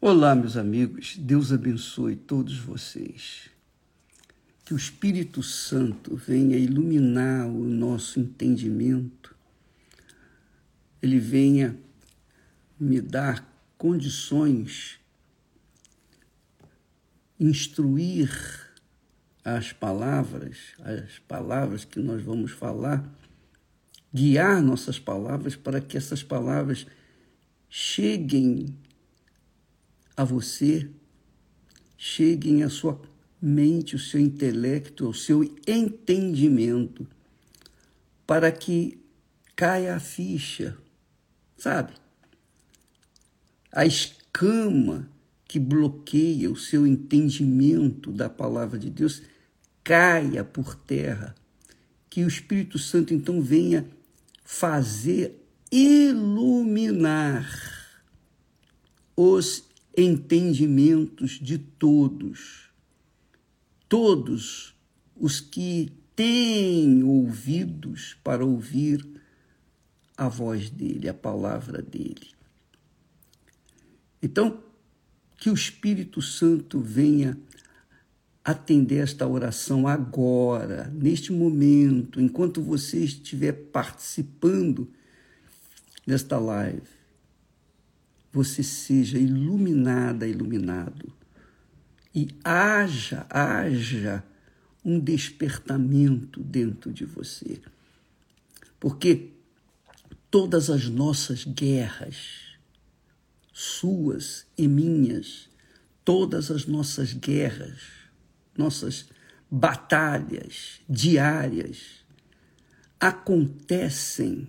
Olá, meus amigos, Deus abençoe todos vocês. Que o Espírito Santo venha iluminar o nosso entendimento, ele venha me dar condições, instruir as palavras, as palavras que nós vamos falar, guiar nossas palavras para que essas palavras cheguem a você, cheguem à sua mente, o seu intelecto, o seu entendimento, para que caia a ficha, sabe? A escama que bloqueia o seu entendimento da palavra de Deus caia por terra, que o Espírito Santo então venha fazer iluminar os entendimentos de todos, todos os que têm ouvidos para ouvir a voz dele, a palavra dele. Então, que o Espírito Santo venha atender esta oração agora, neste momento, enquanto você estiver participando desta live você seja iluminada, iluminado. E haja, haja um despertamento dentro de você. Porque todas as nossas guerras, suas e minhas, todas as nossas guerras, nossas batalhas diárias, acontecem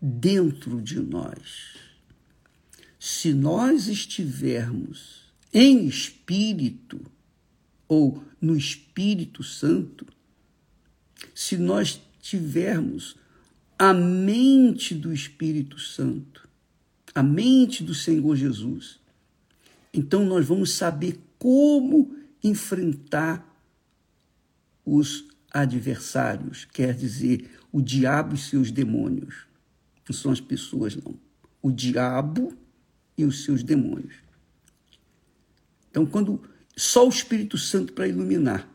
dentro de nós se nós estivermos em espírito ou no Espírito Santo, se nós tivermos a mente do Espírito Santo, a mente do Senhor Jesus, então nós vamos saber como enfrentar os adversários, quer dizer, o diabo e seus demônios. Não são as pessoas, não. O diabo e os seus demônios. Então, quando só o Espírito Santo para iluminar,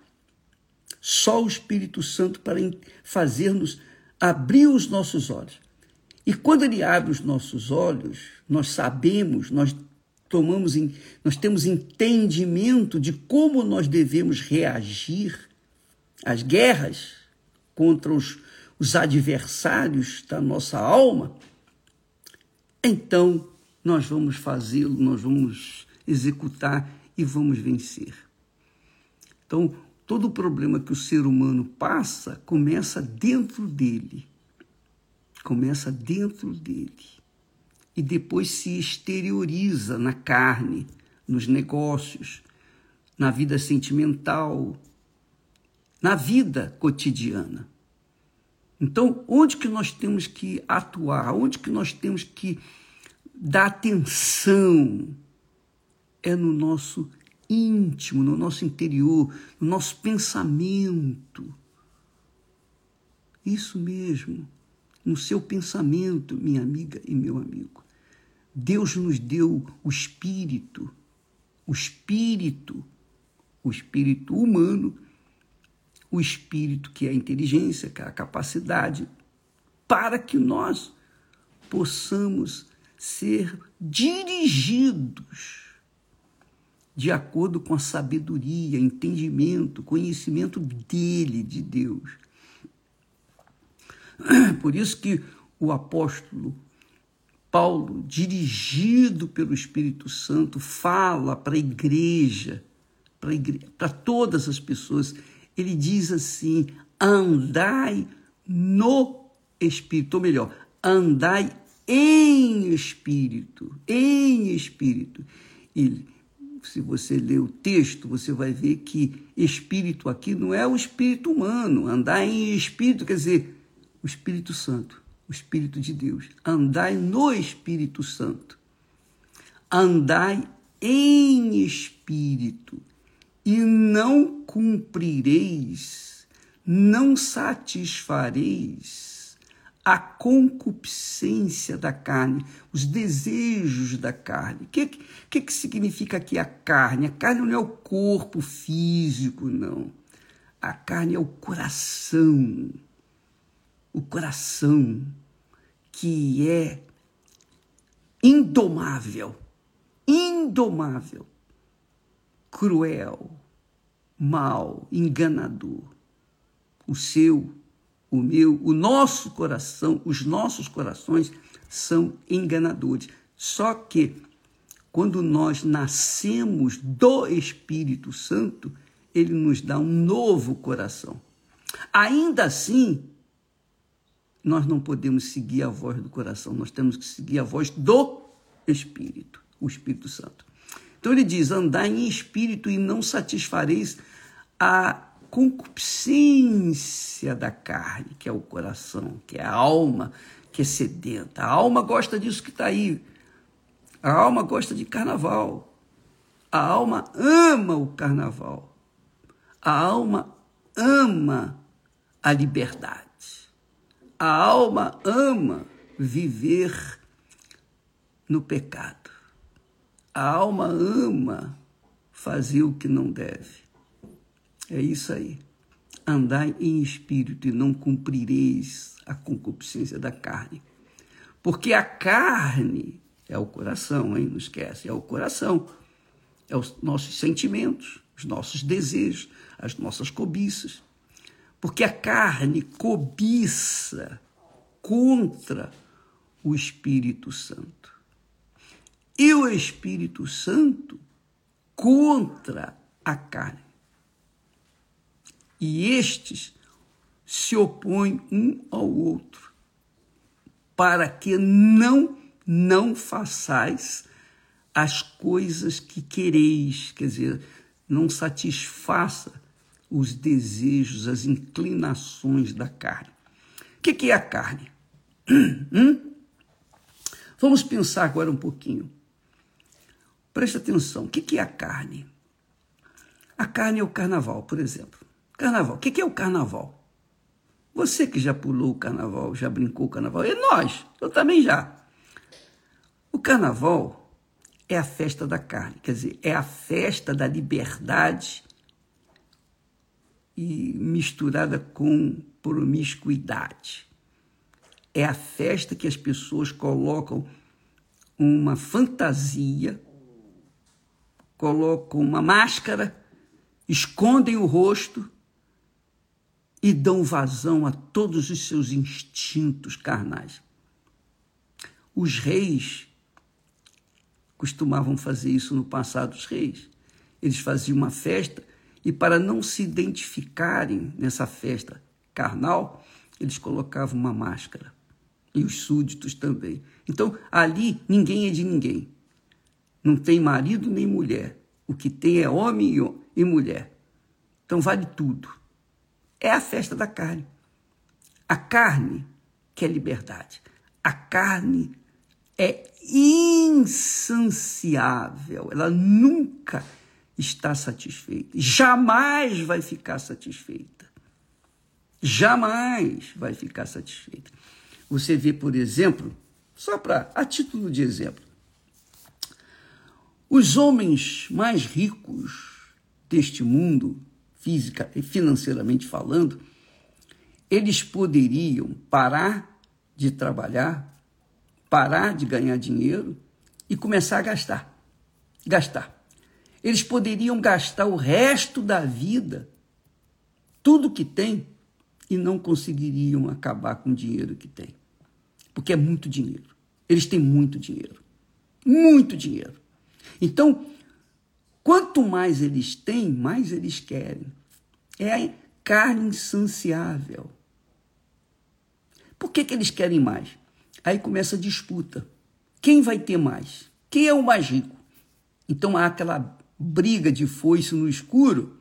só o Espírito Santo para fazer-nos abrir os nossos olhos. E quando ele abre os nossos olhos, nós sabemos, nós tomamos, nós temos entendimento de como nós devemos reagir às guerras contra os, os adversários da nossa alma. Então, nós vamos fazê-lo, nós vamos executar e vamos vencer. Então, todo o problema que o ser humano passa começa dentro dele. Começa dentro dele. E depois se exterioriza na carne, nos negócios, na vida sentimental, na vida cotidiana. Então, onde que nós temos que atuar? Onde que nós temos que da atenção é no nosso íntimo, no nosso interior, no nosso pensamento. Isso mesmo, no seu pensamento, minha amiga e meu amigo. Deus nos deu o espírito, o espírito, o espírito humano, o espírito que é a inteligência, que é a capacidade, para que nós possamos ser dirigidos de acordo com a sabedoria, entendimento, conhecimento dele, de Deus. Por isso que o apóstolo Paulo, dirigido pelo Espírito Santo, fala para a igreja, para todas as pessoas. Ele diz assim: andai no Espírito, ou melhor, andai em espírito, em espírito. E se você ler o texto, você vai ver que espírito aqui não é o espírito humano. Andar em espírito quer dizer o Espírito Santo, o Espírito de Deus. Andai no Espírito Santo. Andai em espírito e não cumprireis, não satisfareis a concupiscência da carne, os desejos da carne. O que, que, que significa aqui a carne? A carne não é o corpo físico, não. A carne é o coração. O coração que é indomável, indomável, cruel, mal, enganador. O seu o meu, o nosso coração, os nossos corações são enganadores. Só que quando nós nascemos do Espírito Santo, ele nos dá um novo coração. Ainda assim, nós não podemos seguir a voz do coração, nós temos que seguir a voz do Espírito, o Espírito Santo. Então ele diz: andai em espírito e não satisfareis a concupiscência da carne, que é o coração, que é a alma que é sedenta. A alma gosta disso que está aí. A alma gosta de carnaval. A alma ama o carnaval. A alma ama a liberdade. A alma ama viver no pecado. A alma ama fazer o que não deve. É isso aí. Andai em espírito e não cumprireis a concupiscência da carne. Porque a carne é o coração, hein? Não esquece, é o coração. É os nossos sentimentos, os nossos desejos, as nossas cobiças. Porque a carne cobiça contra o Espírito Santo. E o Espírito Santo contra a carne e estes se opõem um ao outro, para que não não façais as coisas que quereis, quer dizer, não satisfaça os desejos, as inclinações da carne. O que, é a carne? Hum? Vamos pensar agora um pouquinho. Presta atenção, o que é a carne? A carne é o carnaval, por exemplo. Carnaval. O que é o carnaval? Você que já pulou o carnaval, já brincou o carnaval, e nós, eu também já. O carnaval é a festa da carne, quer dizer, é a festa da liberdade e misturada com promiscuidade. É a festa que as pessoas colocam uma fantasia, colocam uma máscara, escondem o rosto e dão vazão a todos os seus instintos carnais. Os reis costumavam fazer isso no passado, os reis. Eles faziam uma festa e, para não se identificarem nessa festa carnal, eles colocavam uma máscara. E os súditos também. Então, ali, ninguém é de ninguém. Não tem marido nem mulher. O que tem é homem e mulher. Então, vale tudo é a festa da carne. A carne que é liberdade. A carne é insaciável, ela nunca está satisfeita, jamais vai ficar satisfeita. Jamais vai ficar satisfeita. Você vê, por exemplo, só para a título de exemplo, os homens mais ricos deste mundo física e financeiramente falando, eles poderiam parar de trabalhar, parar de ganhar dinheiro e começar a gastar. Gastar. Eles poderiam gastar o resto da vida, tudo que tem, e não conseguiriam acabar com o dinheiro que tem. Porque é muito dinheiro. Eles têm muito dinheiro. Muito dinheiro. Então, Quanto mais eles têm, mais eles querem. É a carne insaciável. Por que, que eles querem mais? Aí começa a disputa. Quem vai ter mais? Quem é o mais rico? Então há aquela briga de foice no escuro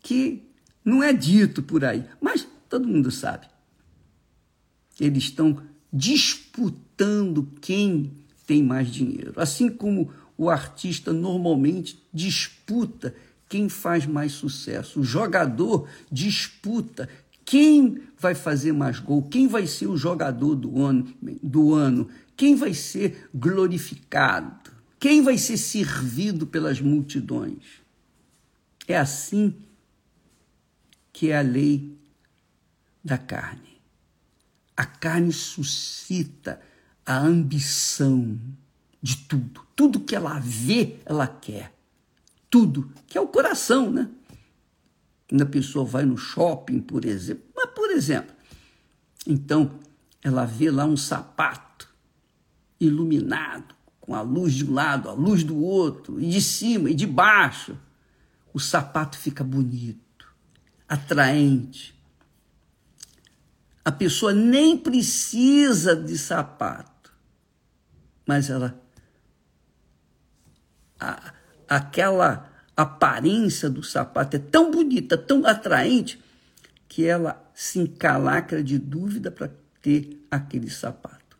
que não é dito por aí, mas todo mundo sabe. Eles estão disputando quem tem mais dinheiro. Assim como o artista normalmente disputa quem faz mais sucesso. O jogador disputa quem vai fazer mais gol, quem vai ser o jogador do ano, do ano, quem vai ser glorificado, quem vai ser servido pelas multidões. É assim que é a lei da carne. A carne suscita a ambição de tudo. Tudo que ela vê, ela quer. Tudo, que é o coração, né? Quando a pessoa vai no shopping, por exemplo, mas por exemplo, então ela vê lá um sapato iluminado, com a luz de um lado, a luz do outro, e de cima e de baixo. O sapato fica bonito, atraente. A pessoa nem precisa de sapato, mas ela. A, aquela aparência do sapato é tão bonita, tão atraente, que ela se encalacra de dúvida para ter aquele sapato.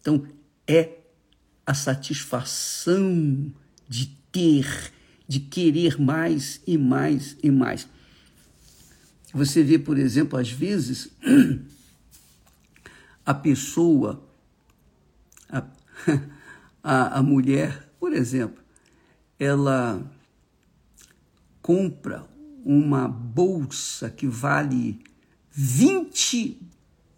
Então, é a satisfação de ter, de querer mais e mais e mais. Você vê, por exemplo, às vezes, a pessoa, a, a, a mulher, por exemplo, ela compra uma bolsa que vale 20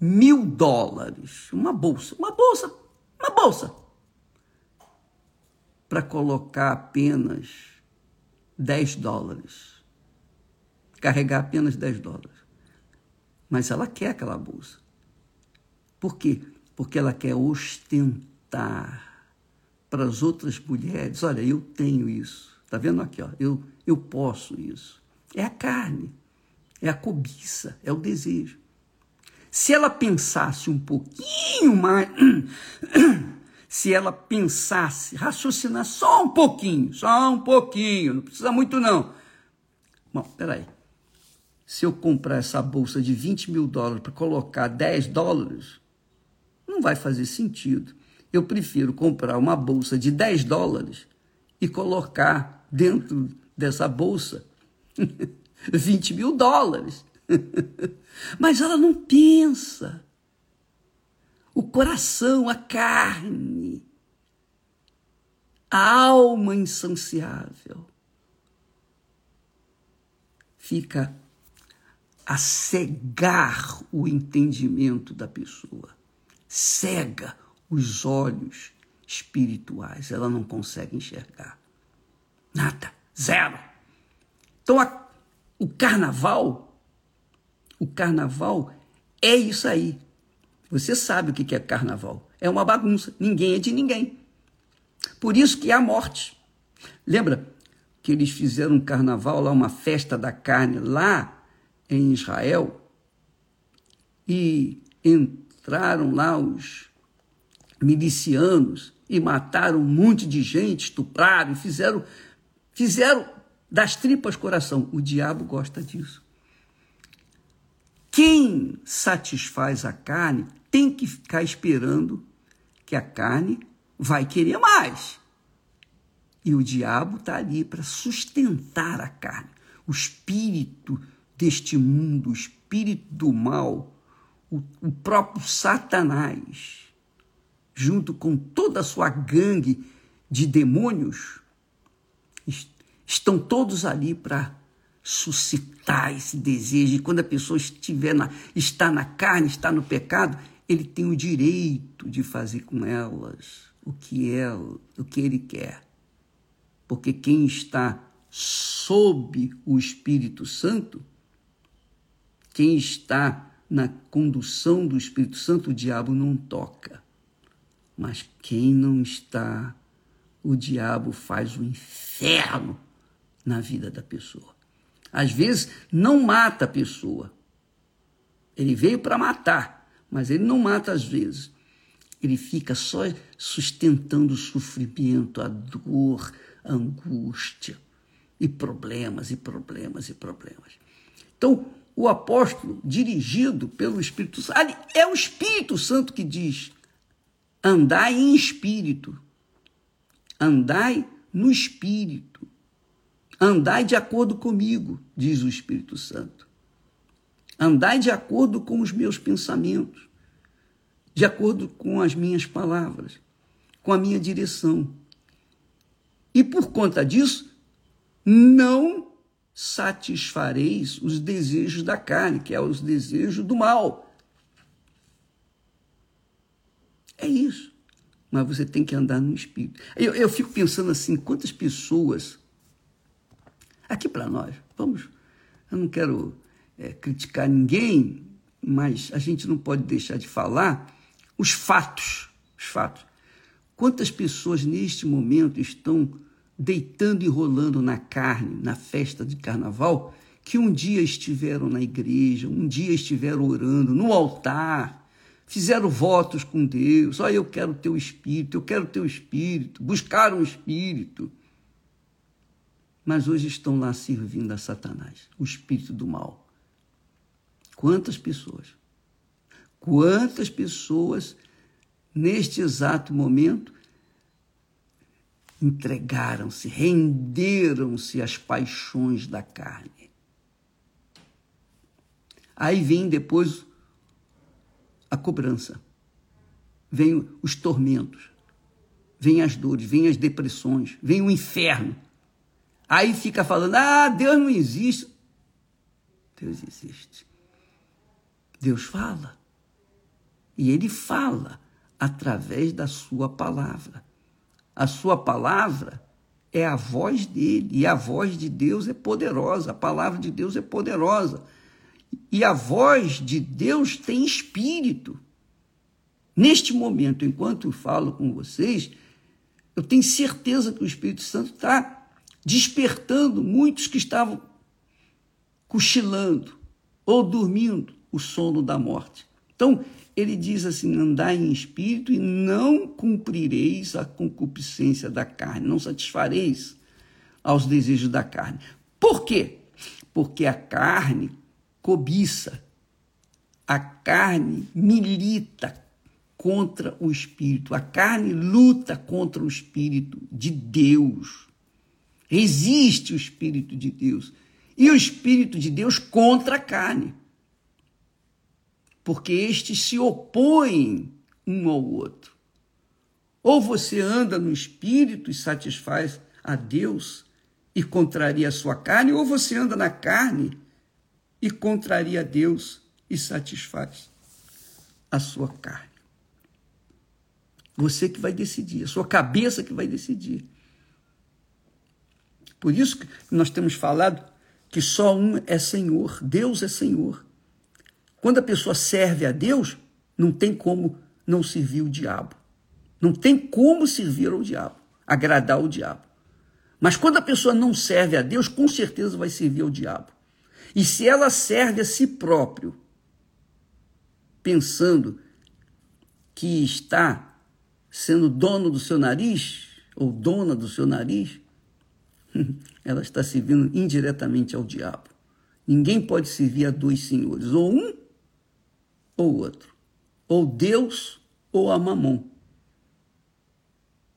mil dólares. Uma bolsa, uma bolsa, uma bolsa. Para colocar apenas 10 dólares. Carregar apenas 10 dólares. Mas ela quer aquela bolsa. Por quê? Porque ela quer ostentar para as outras mulheres: olha, eu tenho isso. Está vendo aqui? Ó, eu, eu posso isso. É a carne, é a cobiça, é o desejo. Se ela pensasse um pouquinho mais, se ela pensasse, raciocinasse só um pouquinho, só um pouquinho, não precisa muito não. Bom, peraí. Se eu comprar essa bolsa de 20 mil dólares para colocar 10 dólares, não vai fazer sentido eu prefiro comprar uma bolsa de 10 dólares e colocar dentro dessa bolsa 20 mil dólares. Mas ela não pensa. O coração, a carne, a alma insaciável fica a cegar o entendimento da pessoa, cega os olhos espirituais. Ela não consegue enxergar. Nada. Zero. Então, a, o carnaval, o carnaval é isso aí. Você sabe o que é carnaval. É uma bagunça. Ninguém é de ninguém. Por isso que há morte. Lembra que eles fizeram um carnaval lá, uma festa da carne lá em Israel? E entraram lá os milicianos e mataram um monte de gente, estupraram, fizeram, fizeram das tripas coração. O diabo gosta disso. Quem satisfaz a carne tem que ficar esperando que a carne vai querer mais. E o diabo está ali para sustentar a carne. O espírito deste mundo, o espírito do mal, o, o próprio Satanás junto com toda a sua gangue de demônios, estão todos ali para suscitar esse desejo. E quando a pessoa estiver na, está na carne, está no pecado, ele tem o direito de fazer com elas o que ela, o que ele quer. Porque quem está sob o Espírito Santo, quem está na condução do Espírito Santo, o diabo não toca. Mas quem não está, o diabo faz o inferno na vida da pessoa. Às vezes não mata a pessoa. Ele veio para matar, mas ele não mata às vezes. Ele fica só sustentando o sofrimento, a dor, a angústia e problemas e problemas e problemas. Então, o apóstolo, dirigido pelo Espírito Santo, é o Espírito Santo que diz: Andai em espírito. Andai no espírito. Andai de acordo comigo, diz o Espírito Santo. Andai de acordo com os meus pensamentos, de acordo com as minhas palavras, com a minha direção. E por conta disso, não satisfareis os desejos da carne, que é os desejos do mal. É isso. Mas você tem que andar no espírito. Eu, eu fico pensando assim, quantas pessoas aqui para nós, vamos, eu não quero é, criticar ninguém, mas a gente não pode deixar de falar os fatos, os fatos. Quantas pessoas neste momento estão deitando e rolando na carne, na festa de carnaval, que um dia estiveram na igreja, um dia estiveram orando no altar, fizeram votos com Deus. Olha, eu quero teu espírito, eu quero teu espírito, buscaram o espírito. Mas hoje estão lá servindo a Satanás, o espírito do mal. Quantas pessoas? Quantas pessoas neste exato momento entregaram-se, renderam-se às paixões da carne. Aí vem depois a cobrança, vem os tormentos, vem as dores, vem as depressões, vem o inferno. Aí fica falando: ah, Deus não existe. Deus existe. Deus fala. E ele fala através da sua palavra. A sua palavra é a voz dele, e a voz de Deus é poderosa, a palavra de Deus é poderosa. E a voz de Deus tem espírito. Neste momento, enquanto eu falo com vocês, eu tenho certeza que o Espírito Santo está despertando muitos que estavam cochilando ou dormindo o sono da morte. Então, ele diz assim: andai em espírito e não cumprireis a concupiscência da carne, não satisfareis aos desejos da carne. Por quê? Porque a carne cobiça, a carne milita contra o espírito, a carne luta contra o espírito de Deus. Existe o espírito de Deus e o espírito de Deus contra a carne porque estes se opõem um ao outro. Ou você anda no espírito e satisfaz a Deus e contraria a sua carne, ou você anda na carne e contraria Deus e satisfaz a sua carne. Você que vai decidir, a sua cabeça que vai decidir. Por isso que nós temos falado que só um é Senhor, Deus é Senhor. Quando a pessoa serve a Deus, não tem como não servir o diabo. Não tem como servir ao diabo, agradar o diabo. Mas quando a pessoa não serve a Deus, com certeza vai servir ao diabo. E se ela serve a si próprio, pensando que está sendo dono do seu nariz, ou dona do seu nariz, ela está servindo indiretamente ao diabo. Ninguém pode servir a dois senhores, ou um ou outro, ou Deus ou a mamon.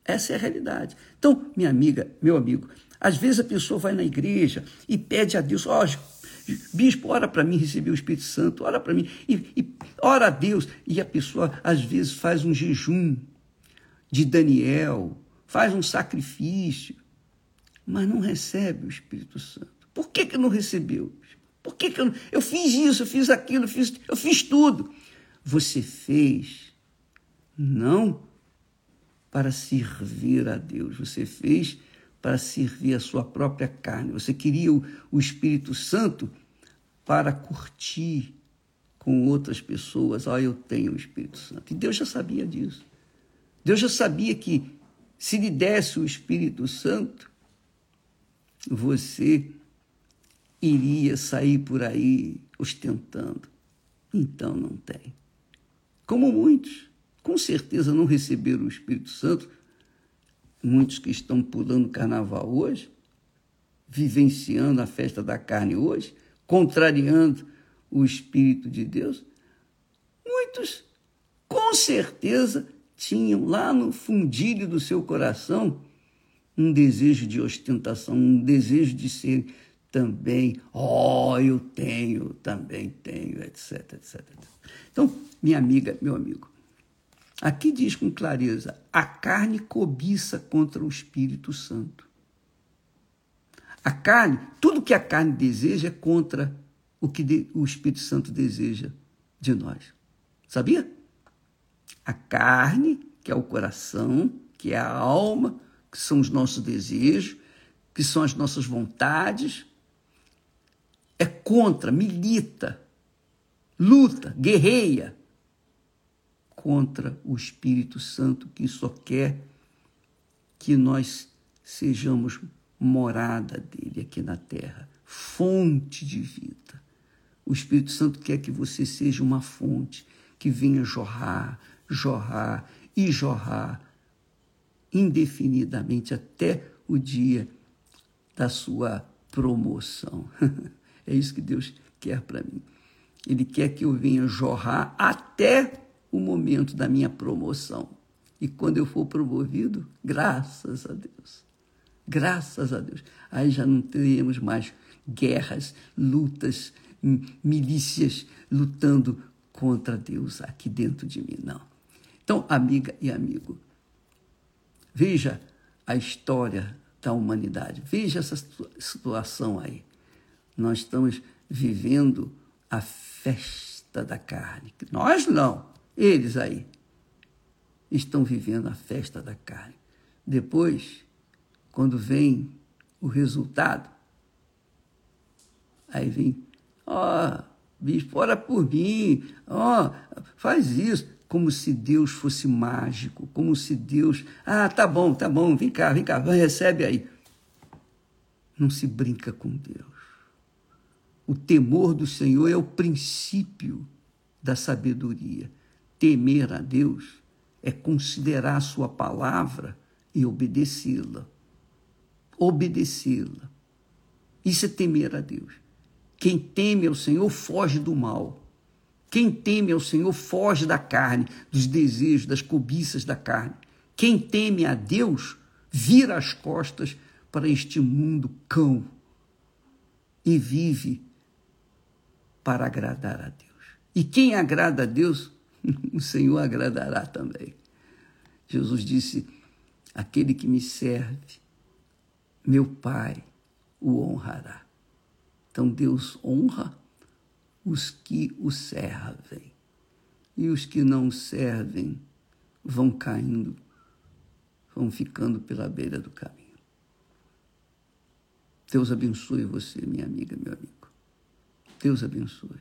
Essa é a realidade. Então, minha amiga, meu amigo, às vezes a pessoa vai na igreja e pede a Deus, ó, oh, bispo, ora para mim receber o Espírito Santo, ora para mim, e, e ora a Deus. E a pessoa, às vezes, faz um jejum de Daniel, faz um sacrifício, mas não recebe o Espírito Santo. Por que, que não recebeu? Por que, que eu, eu fiz isso, eu fiz aquilo, eu fiz, eu fiz tudo? Você fez não para servir a Deus, você fez para servir a sua própria carne. Você queria o, o Espírito Santo para curtir com outras pessoas. Ah, eu tenho o Espírito Santo. E Deus já sabia disso. Deus já sabia que se lhe desse o Espírito Santo, você iria sair por aí ostentando. Então não tem. Como muitos, com certeza não receberam o Espírito Santo, muitos que estão pulando carnaval hoje, vivenciando a festa da carne hoje, contrariando o Espírito de Deus, muitos com certeza tinham lá no fundilho do seu coração um desejo de ostentação, um desejo de ser também, oh, eu tenho, também tenho, etc, etc. Então, minha amiga, meu amigo, aqui diz com clareza: a carne cobiça contra o Espírito Santo. A carne, tudo que a carne deseja é contra o que o Espírito Santo deseja de nós. Sabia? A carne, que é o coração, que é a alma, que são os nossos desejos, que são as nossas vontades, é contra, milita, luta, guerreia contra o Espírito Santo que só quer que nós sejamos morada dele aqui na terra, fonte de vida. O Espírito Santo quer que você seja uma fonte que venha jorrar, jorrar e jorrar indefinidamente até o dia da sua promoção. É isso que Deus quer para mim. Ele quer que eu venha jorrar até o momento da minha promoção. E quando eu for promovido, graças a Deus, graças a Deus, aí já não teremos mais guerras, lutas, milícias lutando contra Deus aqui dentro de mim, não. Então, amiga e amigo, veja a história da humanidade, veja essa situação aí nós estamos vivendo a festa da carne. Nós não, eles aí estão vivendo a festa da carne. Depois, quando vem o resultado, aí vem, ó, oh, bispo, ora por mim, ó, oh, faz isso, como se Deus fosse mágico, como se Deus, ah, tá bom, tá bom, vem cá, vem cá, recebe aí. Não se brinca com Deus. O temor do Senhor é o princípio da sabedoria. Temer a Deus é considerar a sua palavra e obedecê-la. Obedecê-la. Isso é temer a Deus. Quem teme ao Senhor foge do mal. Quem teme ao Senhor foge da carne, dos desejos, das cobiças da carne. Quem teme a Deus vira as costas para este mundo cão e vive para agradar a Deus. E quem agrada a Deus, o Senhor agradará também. Jesus disse: Aquele que me serve, meu Pai o honrará. Então Deus honra os que o servem. E os que não servem vão caindo, vão ficando pela beira do caminho. Deus abençoe você, minha amiga, meu amigo. Deus abençoe.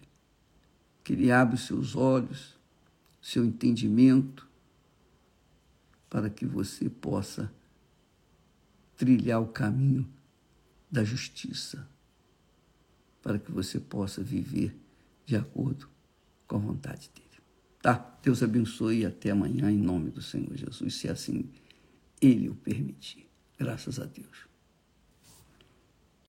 Que Ele abra os seus olhos, seu entendimento, para que você possa trilhar o caminho da justiça, para que você possa viver de acordo com a vontade dele. Tá? Deus abençoe e até amanhã, em nome do Senhor Jesus, se assim Ele o permitir. Graças a Deus.